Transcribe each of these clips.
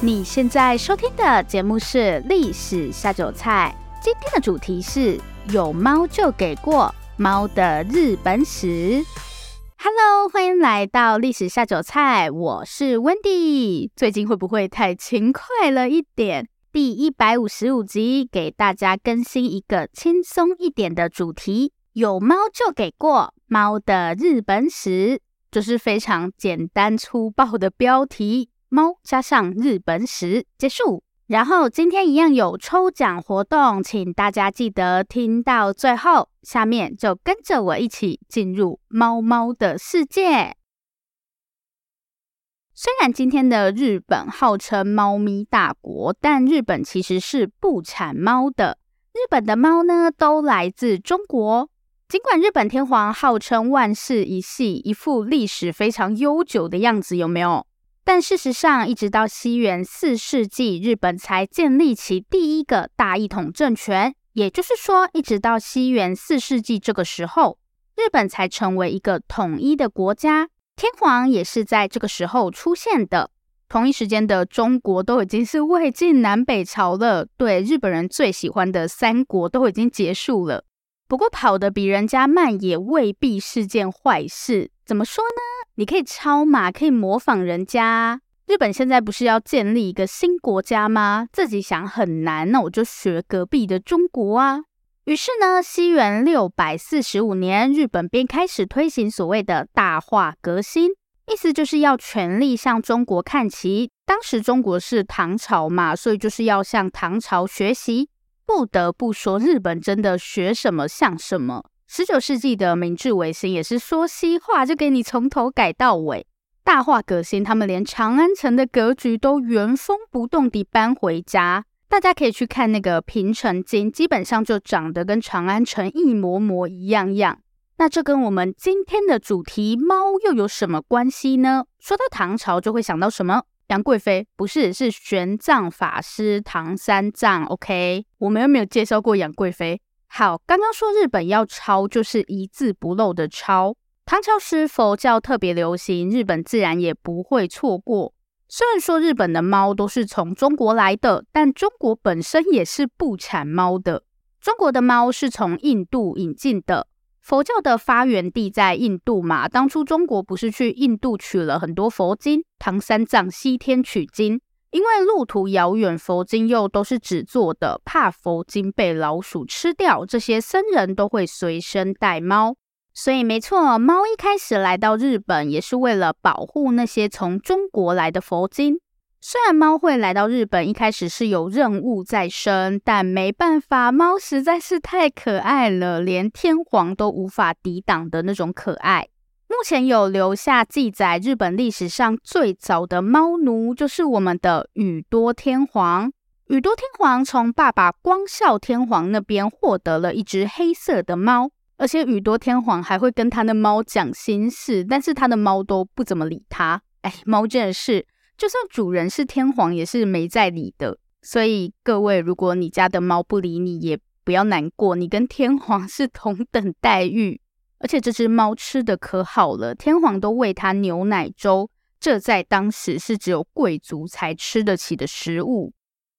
你现在收听的节目是《历史下酒菜》，今天的主题是有猫就给过猫的日本史。Hello，欢迎来到《历史下酒菜》，我是 Wendy。最近会不会太勤快了一点？第一百五十五集给大家更新一个轻松一点的主题：有猫就给过猫的日本史，就是非常简单粗暴的标题。猫加上日本史结束，然后今天一样有抽奖活动，请大家记得听到最后。下面就跟着我一起进入猫猫的世界。虽然今天的日本号称猫咪大国，但日本其实是不产猫的。日本的猫呢，都来自中国。尽管日本天皇号称万世一系，一副历史非常悠久的样子，有没有？但事实上，一直到西元四世纪，日本才建立起第一个大一统政权。也就是说，一直到西元四世纪这个时候，日本才成为一个统一的国家。天皇也是在这个时候出现的。同一时间的中国都已经是魏晋南北朝了，对日本人最喜欢的三国都已经结束了。不过，跑得比人家慢也未必是件坏事。怎么说呢？你可以抄嘛，可以模仿人家。日本现在不是要建立一个新国家吗？自己想很难，那我就学隔壁的中国啊。于是呢，西元六百四十五年，日本便开始推行所谓的大化革新，意思就是要全力向中国看齐。当时中国是唐朝嘛，所以就是要向唐朝学习。不得不说，日本真的学什么像什么。十九世纪的明治维新也是说西话，就给你从头改到尾。大化革新，他们连长安城的格局都原封不动地搬回家。大家可以去看那个平城京，基本上就长得跟长安城一模模一样样。那这跟我们今天的主题猫又有什么关系呢？说到唐朝，就会想到什么？杨贵妃？不是，是玄奘法师唐三藏。OK，我们又没有介绍过杨贵妃？好，刚刚说日本要抄，就是一字不漏的抄。唐朝时佛教特别流行，日本自然也不会错过。虽然说日本的猫都是从中国来的，但中国本身也是不产猫的。中国的猫是从印度引进的，佛教的发源地在印度嘛。当初中国不是去印度取了很多佛经，唐三藏西天取经。因为路途遥远，佛经又都是纸做的，怕佛经被老鼠吃掉，这些僧人都会随身带猫。所以没错，猫一开始来到日本也是为了保护那些从中国来的佛经。虽然猫会来到日本，一开始是有任务在身，但没办法，猫实在是太可爱了，连天皇都无法抵挡的那种可爱。目前有留下记载，日本历史上最早的猫奴就是我们的宇多天皇。宇多天皇从爸爸光孝天皇那边获得了一只黑色的猫，而且宇多天皇还会跟他的猫讲心事，但是他的猫都不怎么理他。哎，猫真的是，就算主人是天皇，也是没在理的。所以各位，如果你家的猫不理你，也不要难过，你跟天皇是同等待遇。而且这只猫吃的可好了，天皇都喂它牛奶粥，这在当时是只有贵族才吃得起的食物。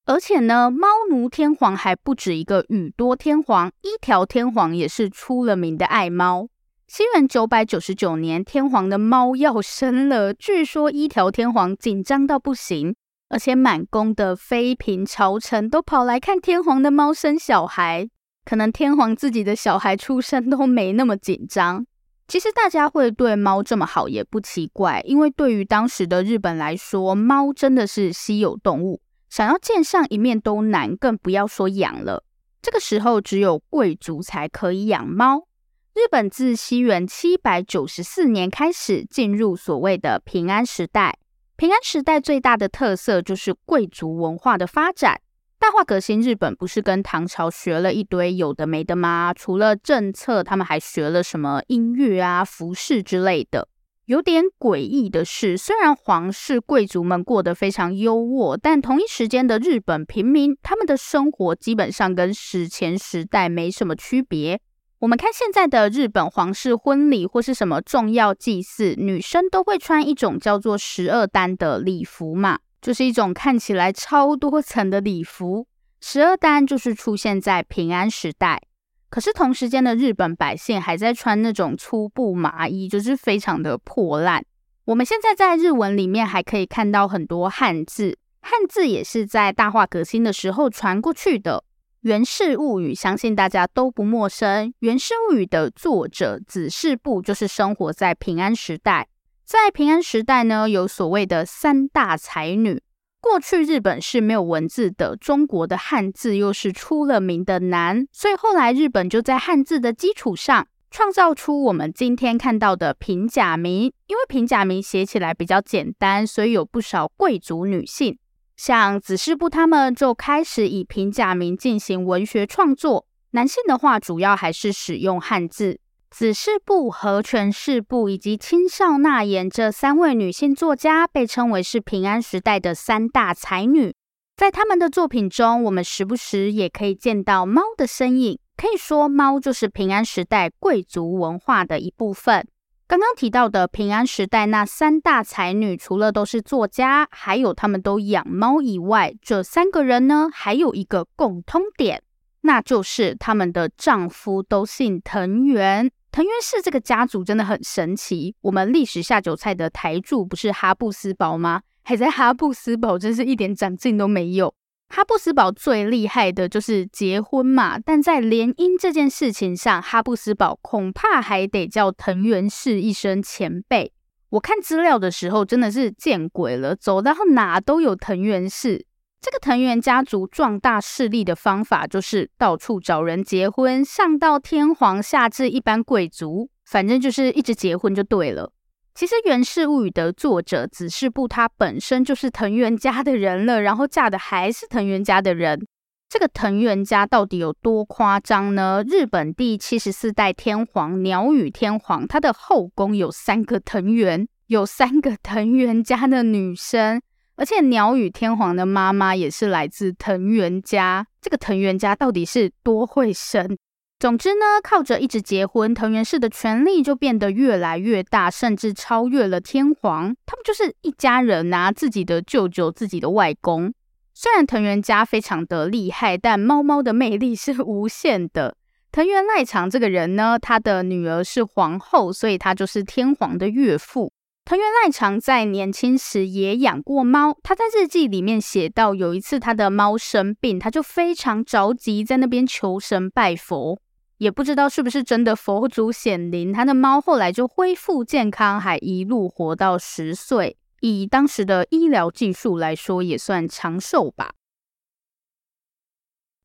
而且呢，猫奴天皇还不止一个，宇多天皇、一条天皇也是出了名的爱猫。西元九百九十九年，天皇的猫要生了，据说一条天皇紧张到不行，而且满宫的妃嫔朝臣都跑来看天皇的猫生小孩。可能天皇自己的小孩出生都没那么紧张。其实大家会对猫这么好也不奇怪，因为对于当时的日本来说，猫真的是稀有动物，想要见上一面都难，更不要说养了。这个时候只有贵族才可以养猫。日本自西元七百九十四年开始进入所谓的平安时代。平安时代最大的特色就是贵族文化的发展。大化革新，日本不是跟唐朝学了一堆有的没的吗？除了政策，他们还学了什么音乐啊、服饰之类的。有点诡异的是，虽然皇室贵族们过得非常优渥，但同一时间的日本平民，他们的生活基本上跟史前时代没什么区别。我们看现在的日本皇室婚礼或是什么重要祭祀，女生都会穿一种叫做十二单的礼服嘛。就是一种看起来超多层的礼服，十二单就是出现在平安时代。可是同时间的日本百姓还在穿那种粗布麻衣，就是非常的破烂。我们现在在日文里面还可以看到很多汉字，汉字也是在大化革新的时候传过去的。《源氏物语》相信大家都不陌生，《源氏物语》的作者子氏部就是生活在平安时代。在平安时代呢，有所谓的三大才女。过去日本是没有文字的，中国的汉字又是出了名的难，所以后来日本就在汉字的基础上创造出我们今天看到的平假名。因为平假名写起来比较简单，所以有不少贵族女性，像子氏部他们就开始以平假名进行文学创作。男性的话，主要还是使用汉字。子氏部、和泉氏部以及青少纳言这三位女性作家被称为是平安时代的三大才女。在他们的作品中，我们时不时也可以见到猫的身影。可以说，猫就是平安时代贵族文化的一部分。刚刚提到的平安时代那三大才女，除了都是作家，还有他们都养猫以外，这三个人呢，还有一个共通点，那就是他们的丈夫都姓藤原。藤原氏这个家族真的很神奇。我们历史下酒菜的台柱不是哈布斯堡吗？还在哈布斯堡，真是一点长进都没有。哈布斯堡最厉害的就是结婚嘛，但在联姻这件事情上，哈布斯堡恐怕还得叫藤原氏一声前辈。我看资料的时候真的是见鬼了，走到哪都有藤原氏。这个藤原家族壮大势力的方法，就是到处找人结婚，上到天皇，下至一般贵族，反正就是一直结婚就对了。其实《源氏物语》的作者子氏部，他本身就是藤原家的人了，然后嫁的还是藤原家的人。这个藤原家到底有多夸张呢？日本第七十四代天皇鸟羽天皇，他的后宫有三个藤原，有三个藤原家的女生。而且鸟羽天皇的妈妈也是来自藤原家，这个藤原家到底是多会生？总之呢，靠着一直结婚，藤原氏的权力就变得越来越大，甚至超越了天皇。他们就是一家人啊，自己的舅舅、自己的外公。虽然藤原家非常的厉害，但猫猫的魅力是无限的。藤原赖长这个人呢，他的女儿是皇后，所以他就是天皇的岳父。藤原赖长在年轻时也养过猫，他在日记里面写到，有一次他的猫生病，他就非常着急，在那边求神拜佛，也不知道是不是真的佛祖显灵，他的猫后来就恢复健康，还一路活到十岁，以当时的医疗技术来说，也算长寿吧。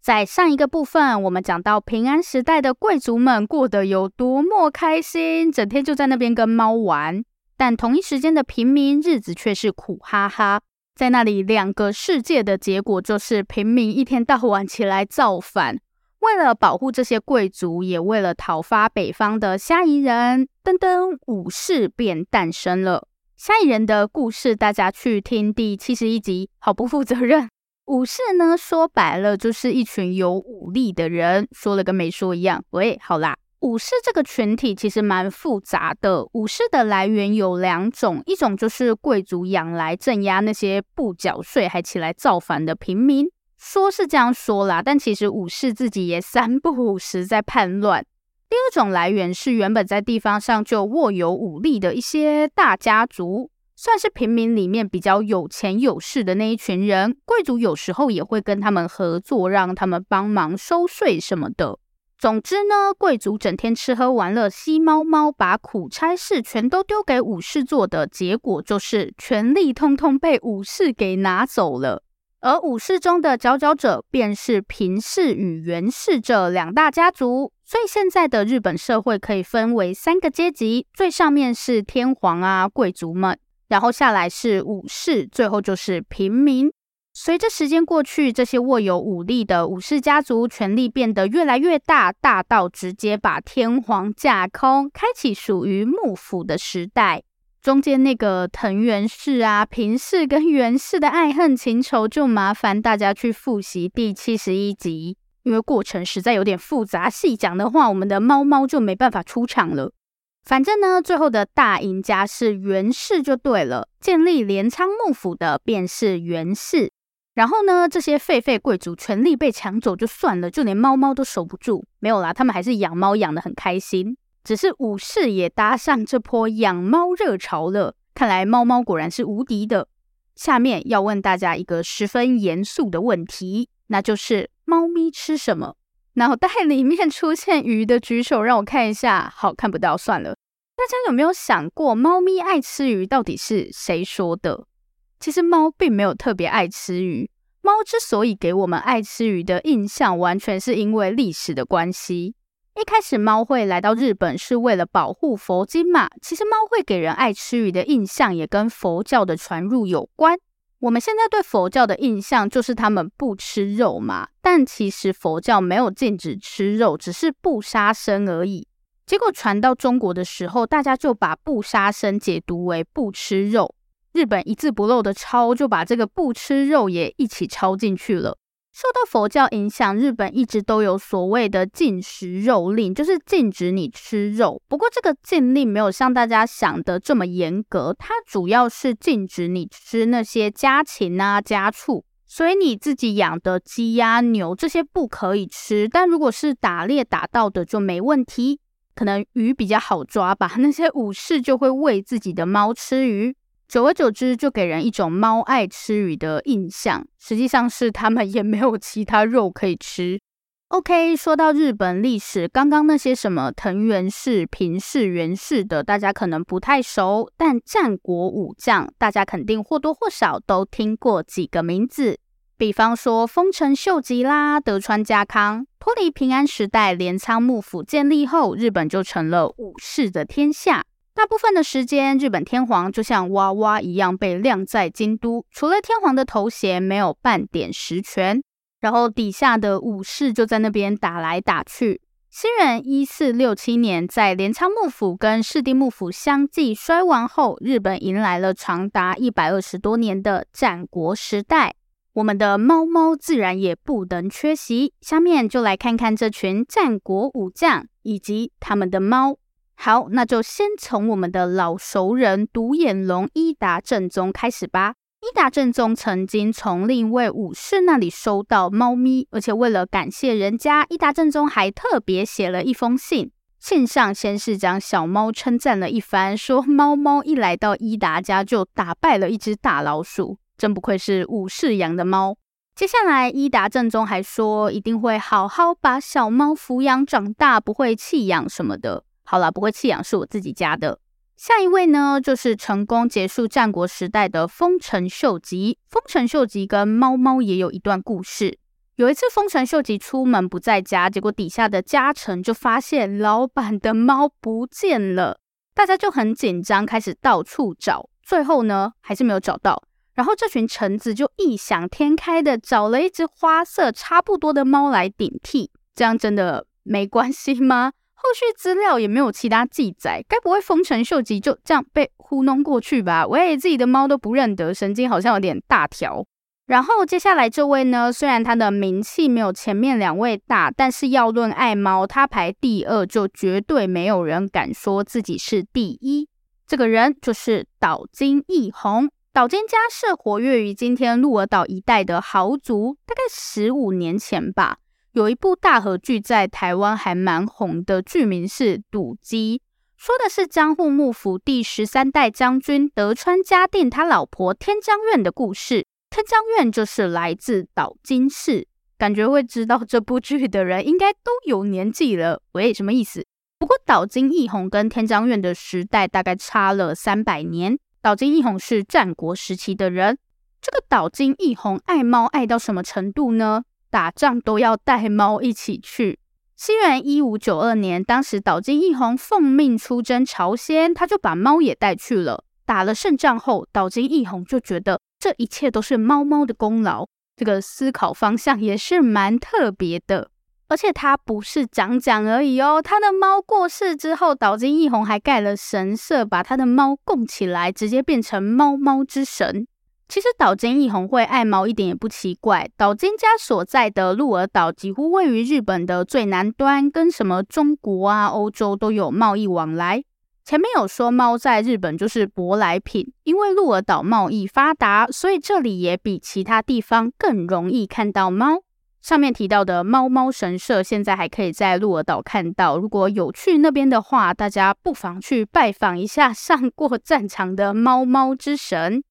在上一个部分，我们讲到平安时代的贵族们过得有多么开心，整天就在那边跟猫玩。但同一时间的平民日子却是苦哈哈，在那里两个世界的结果就是平民一天到晚起来造反。为了保护这些贵族，也为了讨伐北方的虾夷人，噔噔，武士便诞生了。虾夷人的故事，大家去听第七十一集，好不负责任。武士呢，说白了就是一群有武力的人，说了跟没说一样。喂，好啦。武士这个群体其实蛮复杂的。武士的来源有两种，一种就是贵族养来镇压那些不缴税还起来造反的平民，说是这样说啦，但其实武士自己也三不五时在叛乱。第二种来源是原本在地方上就握有武力的一些大家族，算是平民里面比较有钱有势的那一群人，贵族有时候也会跟他们合作，让他们帮忙收税什么的。总之呢，贵族整天吃喝玩乐、吸猫猫，把苦差事全都丢给武士做的结果，就是权力通通被武士给拿走了。而武士中的佼佼者，便是平氏与源氏这两大家族。所以现在的日本社会可以分为三个阶级，最上面是天皇啊贵族们，然后下来是武士，最后就是平民。随着时间过去，这些握有武力的武士家族权力变得越来越大，大到直接把天皇架空，开启属于幕府的时代。中间那个藤原氏啊、平氏跟源氏的爱恨情仇，就麻烦大家去复习第七十一集，因为过程实在有点复杂，细讲的话，我们的猫猫就没办法出场了。反正呢，最后的大赢家是源氏就对了，建立镰仓幕府的便是源氏。然后呢，这些废废贵族权力被抢走就算了，就连猫猫都守不住。没有啦，他们还是养猫养得很开心。只是武士也搭上这波养猫热潮了。看来猫猫果然是无敌的。下面要问大家一个十分严肃的问题，那就是猫咪吃什么？脑袋里面出现鱼的举手，让我看一下。好，看不到，算了。大家有没有想过，猫咪爱吃鱼到底是谁说的？其实猫并没有特别爱吃鱼。猫之所以给我们爱吃鱼的印象，完全是因为历史的关系。一开始猫会来到日本是为了保护佛经嘛。其实猫会给人爱吃鱼的印象，也跟佛教的传入有关。我们现在对佛教的印象就是他们不吃肉嘛，但其实佛教没有禁止吃肉，只是不杀生而已。结果传到中国的时候，大家就把不杀生解读为不吃肉。日本一字不漏的抄，就把这个不吃肉也一起抄进去了。受到佛教影响，日本一直都有所谓的禁食肉令，就是禁止你吃肉。不过这个禁令没有像大家想的这么严格，它主要是禁止你吃那些家禽啊、家畜。所以你自己养的鸡鸭牛这些不可以吃，但如果是打猎打到的就没问题。可能鱼比较好抓吧，那些武士就会喂自己的猫吃鱼。久而久之，就给人一种猫爱吃鱼的印象。实际上是他们也没有其他肉可以吃。OK，说到日本历史，刚刚那些什么藤原氏、平氏、源氏的，大家可能不太熟。但战国武将，大家肯定或多或少都听过几个名字。比方说丰臣秀吉啦、德川家康。脱离平安时代，镰仓幕府建立后，日本就成了武士的天下。大部分的时间，日本天皇就像娃娃一样被晾在京都，除了天皇的头衔，没有半点实权。然后底下的武士就在那边打来打去。新元一四六七年，在镰仓幕府跟室町幕府相继衰亡后，日本迎来了长达一百二十多年的战国时代。我们的猫猫自然也不能缺席。下面就来看看这群战国武将以及他们的猫。好，那就先从我们的老熟人独眼龙伊达正宗开始吧。伊达正宗曾经从另一位武士那里收到猫咪，而且为了感谢人家，伊达正宗还特别写了一封信。信上先是将小猫称赞了一番，说猫猫一来到伊达家就打败了一只大老鼠，真不愧是武士养的猫。接下来，伊达正宗还说一定会好好把小猫抚养长大，不会弃养什么的。好了，不会弃养是我自己家的。下一位呢，就是成功结束战国时代的丰臣秀吉。丰臣秀吉跟猫猫也有一段故事。有一次，丰臣秀吉出门不在家，结果底下的家臣就发现老板的猫不见了，大家就很紧张，开始到处找。最后呢，还是没有找到。然后这群臣子就异想天开的找了一只花色差不多的猫来顶替。这样真的没关系吗？后续资料也没有其他记载，该不会丰臣秀吉就这样被糊弄过去吧？喂，自己的猫都不认得，神经好像有点大条。然后接下来这位呢，虽然他的名气没有前面两位大，但是要论爱猫，他排第二，就绝对没有人敢说自己是第一。这个人就是岛津义弘。岛津家是活跃于今天鹿儿岛一带的豪族，大概十五年前吧。有一部大和剧在台湾还蛮红的，剧名是《赌鸡》，说的是江户幕府第十三代将军德川家定他老婆天将院的故事。天将院就是来自岛津氏，感觉会知道这部剧的人应该都有年纪了。喂，什么意思？不过岛津义弘跟天将院的时代大概差了三百年。岛津义弘是战国时期的人，这个岛津义弘爱猫爱到什么程度呢？打仗都要带猫一起去。西元一五九二年，当时岛津义弘奉命出征朝鲜，他就把猫也带去了。打了胜仗后，岛津义弘就觉得这一切都是猫猫的功劳。这个思考方向也是蛮特别的。而且他不是讲讲而已哦，他的猫过世之后，岛津义弘还盖了神社，把他的猫供起来，直接变成猫猫之神。其实岛津义弘会爱猫一点也不奇怪。岛津家所在的鹿儿岛几乎位于日本的最南端，跟什么中国啊、欧洲都有贸易往来。前面有说猫在日本就是舶来品，因为鹿儿岛贸易发达，所以这里也比其他地方更容易看到猫。上面提到的猫猫神社现在还可以在鹿儿岛看到，如果有去那边的话，大家不妨去拜访一下上过战场的猫猫之神。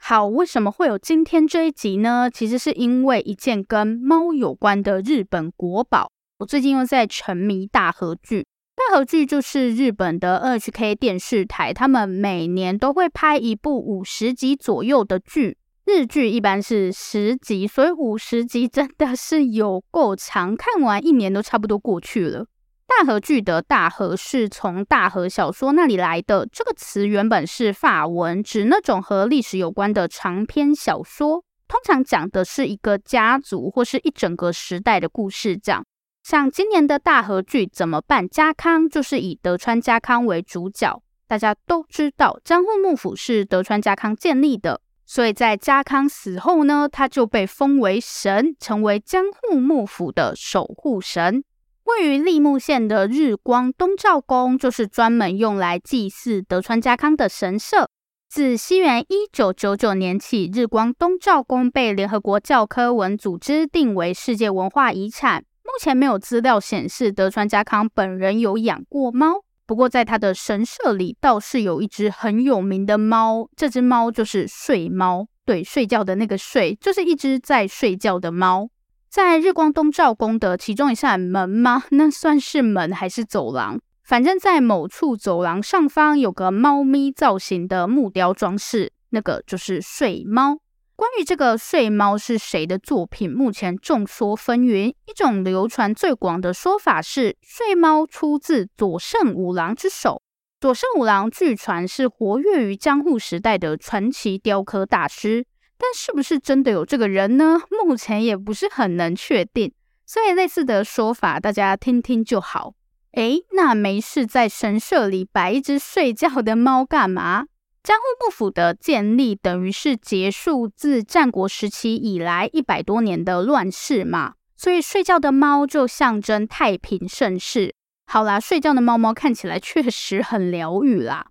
好，为什么会有今天这一集呢？其实是因为一件跟猫有关的日本国宝。我最近又在沉迷大河剧，大河剧就是日本的 NHK 电视台，他们每年都会拍一部五十集左右的剧。日剧一般是十集，所以五十集真的是有够长，看完一年都差不多过去了。大和剧的大和是从大和小说那里来的，这个词原本是法文，指那种和历史有关的长篇小说，通常讲的是一个家族或是一整个时代的故事。这样，像今年的大和剧怎么办？家康就是以德川家康为主角，大家都知道江户幕府是德川家康建立的，所以在家康死后呢，他就被封为神，成为江户幕府的守护神。位于立木县的日光东照宫，就是专门用来祭祀德川家康的神社。自西元一九九九年起，日光东照宫被联合国教科文组织定为世界文化遗产。目前没有资料显示德川家康本人有养过猫，不过在他的神社里倒是有一只很有名的猫，这只猫就是睡猫。对，睡觉的那个睡，就是一只在睡觉的猫。在日光东照宫的其中一扇门吗？那算是门还是走廊？反正，在某处走廊上方有个猫咪造型的木雕装饰，那个就是睡猫。关于这个睡猫是谁的作品，目前众说纷纭。一种流传最广的说法是，睡猫出自左胜五郎之手。左胜五郎据传是活跃于江户时代的传奇雕刻大师。但是不是真的有这个人呢？目前也不是很能确定，所以类似的说法大家听听就好。诶，那没事在神社里摆一只睡觉的猫干嘛？江户幕府的建立等于是结束自战国时期以来一百多年的乱世嘛，所以睡觉的猫就象征太平盛世。好啦，睡觉的猫猫看起来确实很疗愈啦。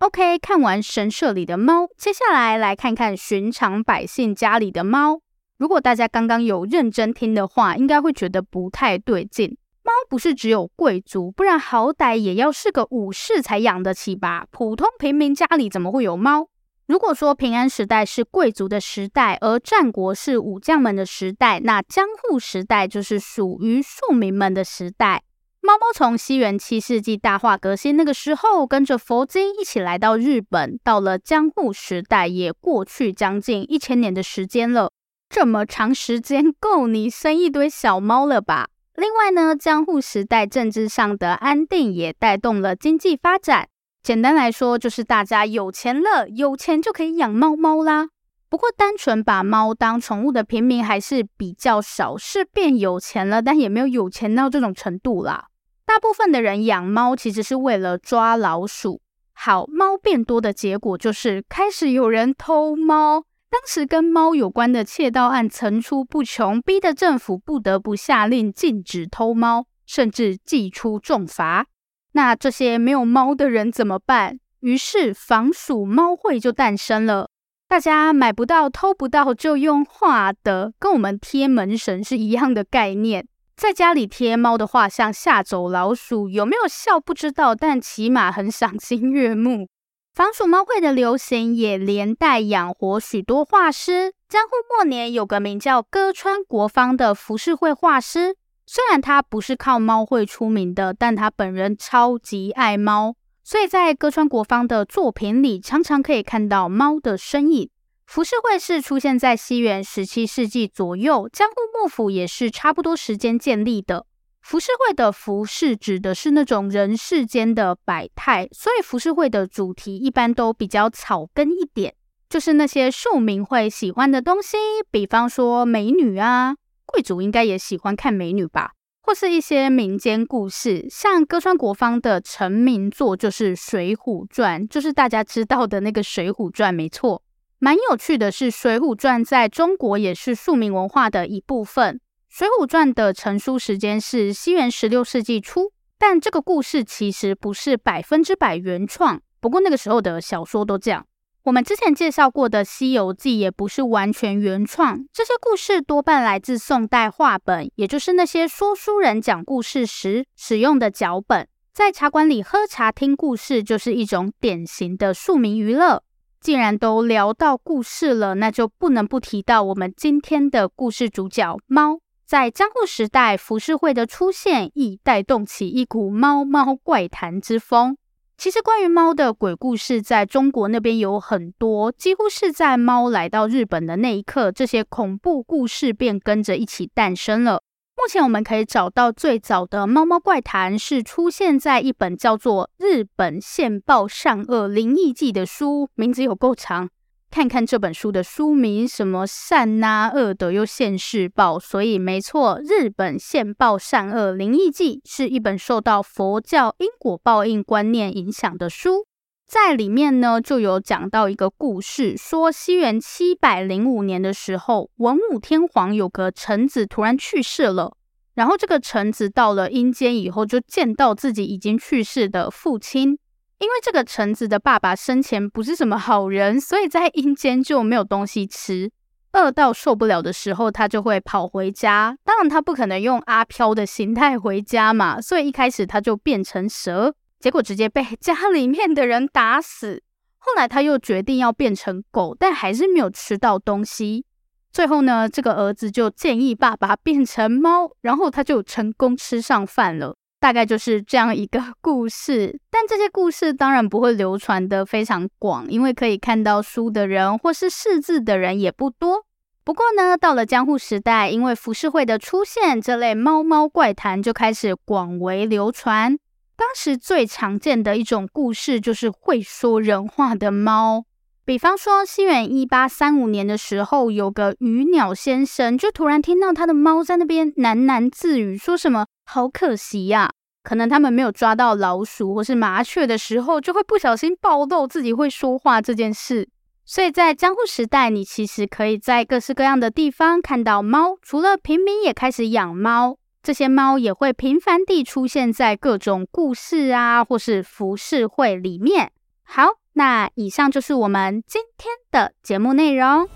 OK，看完神社里的猫，接下来来看看寻常百姓家里的猫。如果大家刚刚有认真听的话，应该会觉得不太对劲。猫不是只有贵族，不然好歹也要是个武士才养得起吧？普通平民家里怎么会有猫？如果说平安时代是贵族的时代，而战国是武将们的时代，那江户时代就是属于庶民们的时代。猫猫从西元七世纪大化革新那个时候，跟着佛经一起来到日本，到了江户时代，也过去将近一千年的时间了。这么长时间，够你生一堆小猫了吧？另外呢，江户时代政治上的安定也带动了经济发展。简单来说，就是大家有钱了，有钱就可以养猫猫啦。不过，单纯把猫当宠物的平民还是比较少，是变有钱了，但也没有有钱到这种程度啦。大部分的人养猫其实是为了抓老鼠。好，猫变多的结果就是开始有人偷猫。当时跟猫有关的窃盗案层出不穷，逼得政府不得不下令禁止偷猫，甚至祭出重罚。那这些没有猫的人怎么办？于是防鼠猫会就诞生了。大家买不到、偷不到，就用画的，跟我们贴门神是一样的概念。在家里贴猫的画像吓走老鼠，有没有效不知道，但起码很赏心悦目。防鼠猫会的流行也连带养活许多画师。江户末年有个名叫歌川国芳的浮世绘画师，虽然他不是靠猫会出名的，但他本人超级爱猫，所以在歌川国芳的作品里常常可以看到猫的身影。浮世绘是出现在西元十七世纪左右，江户幕府也是差不多时间建立的。浮世绘的浮世指的是那种人世间的百态，所以浮世绘的主题一般都比较草根一点，就是那些庶民会喜欢的东西，比方说美女啊，贵族应该也喜欢看美女吧，或是一些民间故事，像歌川国芳的成名作就是《水浒传》，就是大家知道的那个《水浒传》，没错。蛮有趣的是，《水浒传》在中国也是庶民文化的一部分。《水浒传》的成书时间是西元十六世纪初，但这个故事其实不是百分之百原创。不过那个时候的小说都这样。我们之前介绍过的《西游记》也不是完全原创，这些故事多半来自宋代话本，也就是那些说书人讲故事时使用的脚本。在茶馆里喝茶听故事，就是一种典型的庶民娱乐。既然都聊到故事了，那就不能不提到我们今天的故事主角猫。在江户时代，浮世绘的出现亦带动起一股猫猫怪谈之风。其实，关于猫的鬼故事，在中国那边有很多，几乎是在猫来到日本的那一刻，这些恐怖故事便跟着一起诞生了。目前我们可以找到最早的猫猫怪谈，是出现在一本叫做《日本现报善恶灵异记》的书，名字有够长。看看这本书的书名，什么善呐、啊、恶的又现世报，所以没错，《日本现报善恶灵异记》是一本受到佛教因果报应观念影响的书。在里面呢，就有讲到一个故事，说西元七百零五年的时候，文武天皇有个臣子突然去世了，然后这个臣子到了阴间以后，就见到自己已经去世的父亲。因为这个臣子的爸爸生前不是什么好人，所以在阴间就没有东西吃，饿到受不了的时候，他就会跑回家。当然，他不可能用阿飘的形态回家嘛，所以一开始他就变成蛇，结果直接被家里面的人打死。后来他又决定要变成狗，但还是没有吃到东西。最后呢，这个儿子就建议爸爸变成猫，然后他就成功吃上饭了。大概就是这样一个故事，但这些故事当然不会流传得非常广，因为可以看到书的人或是识字的人也不多。不过呢，到了江户时代，因为浮世绘的出现，这类猫猫怪谈就开始广为流传。当时最常见的一种故事就是会说人话的猫，比方说西元一八三五年的时候，有个鱼鸟先生就突然听到他的猫在那边喃喃自语，说什么。好可惜呀、可能他们没有抓到老鼠或是麻雀的时候，就会不小心暴露自己会说话这件事。所以在江户时代，你其实可以在各式各样的地方看到猫，除了平民也开始养猫，这些猫也会频繁地出现在各种故事啊或是浮世绘里面。好，那以上就是我们今天的节目内容。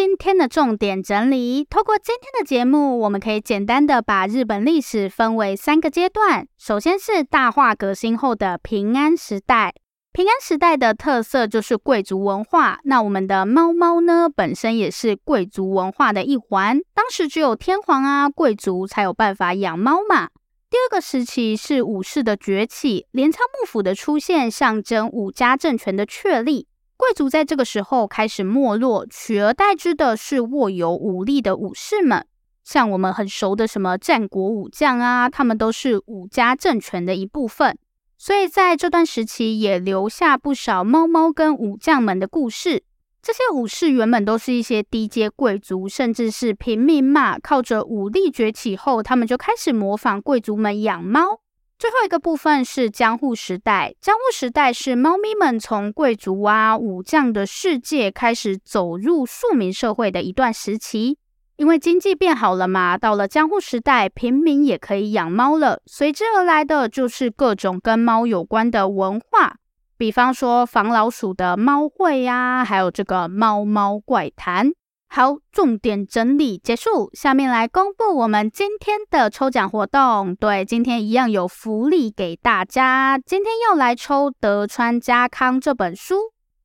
今天的重点整理，透过今天的节目，我们可以简单的把日本历史分为三个阶段。首先是大化革新后的平安时代，平安时代的特色就是贵族文化。那我们的猫猫呢，本身也是贵族文化的一环。当时只有天皇啊、贵族才有办法养猫嘛。第二个时期是武士的崛起，镰仓幕府的出现，象征武家政权的确立。贵族在这个时候开始没落，取而代之的是握有武力的武士们，像我们很熟的什么战国武将啊，他们都是武家政权的一部分。所以在这段时期也留下不少猫猫跟武将们的故事。这些武士原本都是一些低阶贵族，甚至是平民嘛，靠着武力崛起后，他们就开始模仿贵族们养猫。最后一个部分是江户时代。江户时代是猫咪们从贵族啊、武将的世界开始走入庶民社会的一段时期。因为经济变好了嘛，到了江户时代，平民也可以养猫了。随之而来的就是各种跟猫有关的文化，比方说防老鼠的猫会呀，还有这个猫猫怪谈。好，重点整理结束，下面来公布我们今天的抽奖活动。对，今天一样有福利给大家。今天要来抽德川家康这本书。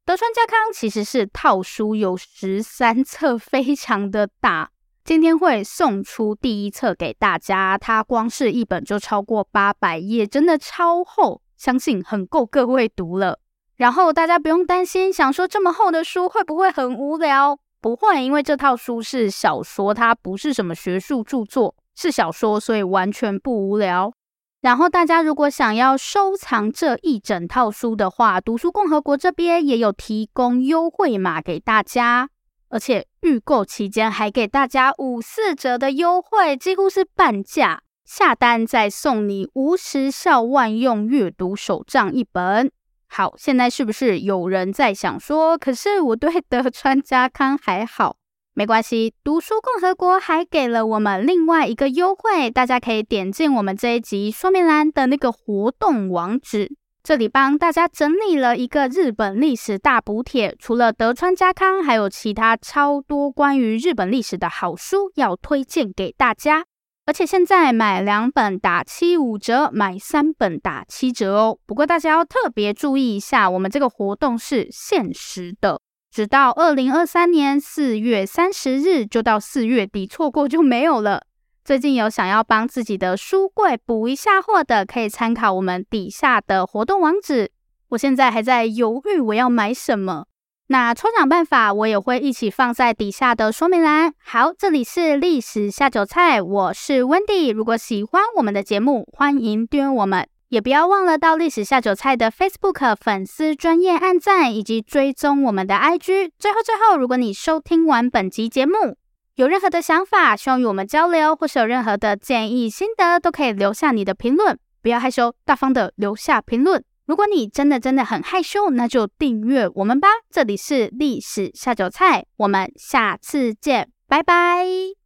德川家康其实是套书，有十三册，非常的大。今天会送出第一册给大家，它光是一本就超过八百页，真的超厚，相信很够各位读了。然后大家不用担心，想说这么厚的书会不会很无聊？不会，因为这套书是小说，它不是什么学术著作，是小说，所以完全不无聊。然后大家如果想要收藏这一整套书的话，读书共和国这边也有提供优惠码给大家，而且预购期间还给大家五四折的优惠，几乎是半价。下单再送你无时效万用阅读手账一本。好，现在是不是有人在想说，可是我对德川 家康还好，没关系。读书共和国还给了我们另外一个优惠，大家可以点进我们这一集说明栏的那个活动网址，这里帮大家整理了一个日本历史大补帖，除了德川家康，还有其他超多关于日本历史的好书要推荐给大家。而且现在买两本打七五折，买三本打七折哦。不过大家要特别注意一下，我们这个活动是限时的，直到二零二三年四月三十日，就到四月底，错过就没有了。最近有想要帮自己的书柜补一下货的，可以参考我们底下的活动网址。我现在还在犹豫我要买什么。那抽奖办法我也会一起放在底下的说明栏。好，这里是历史下酒菜，我是 Wendy。如果喜欢我们的节目，欢迎订阅我们，也不要忘了到历史下酒菜的 Facebook 粉丝专业按赞以及追踪我们的 IG。最后最后，如果你收听完本集节目，有任何的想法，希望与我们交流，或是有任何的建议心得，都可以留下你的评论，不要害羞，大方的留下评论。如果你真的真的很害羞，那就订阅我们吧。这里是历史下酒菜，我们下次见，拜拜。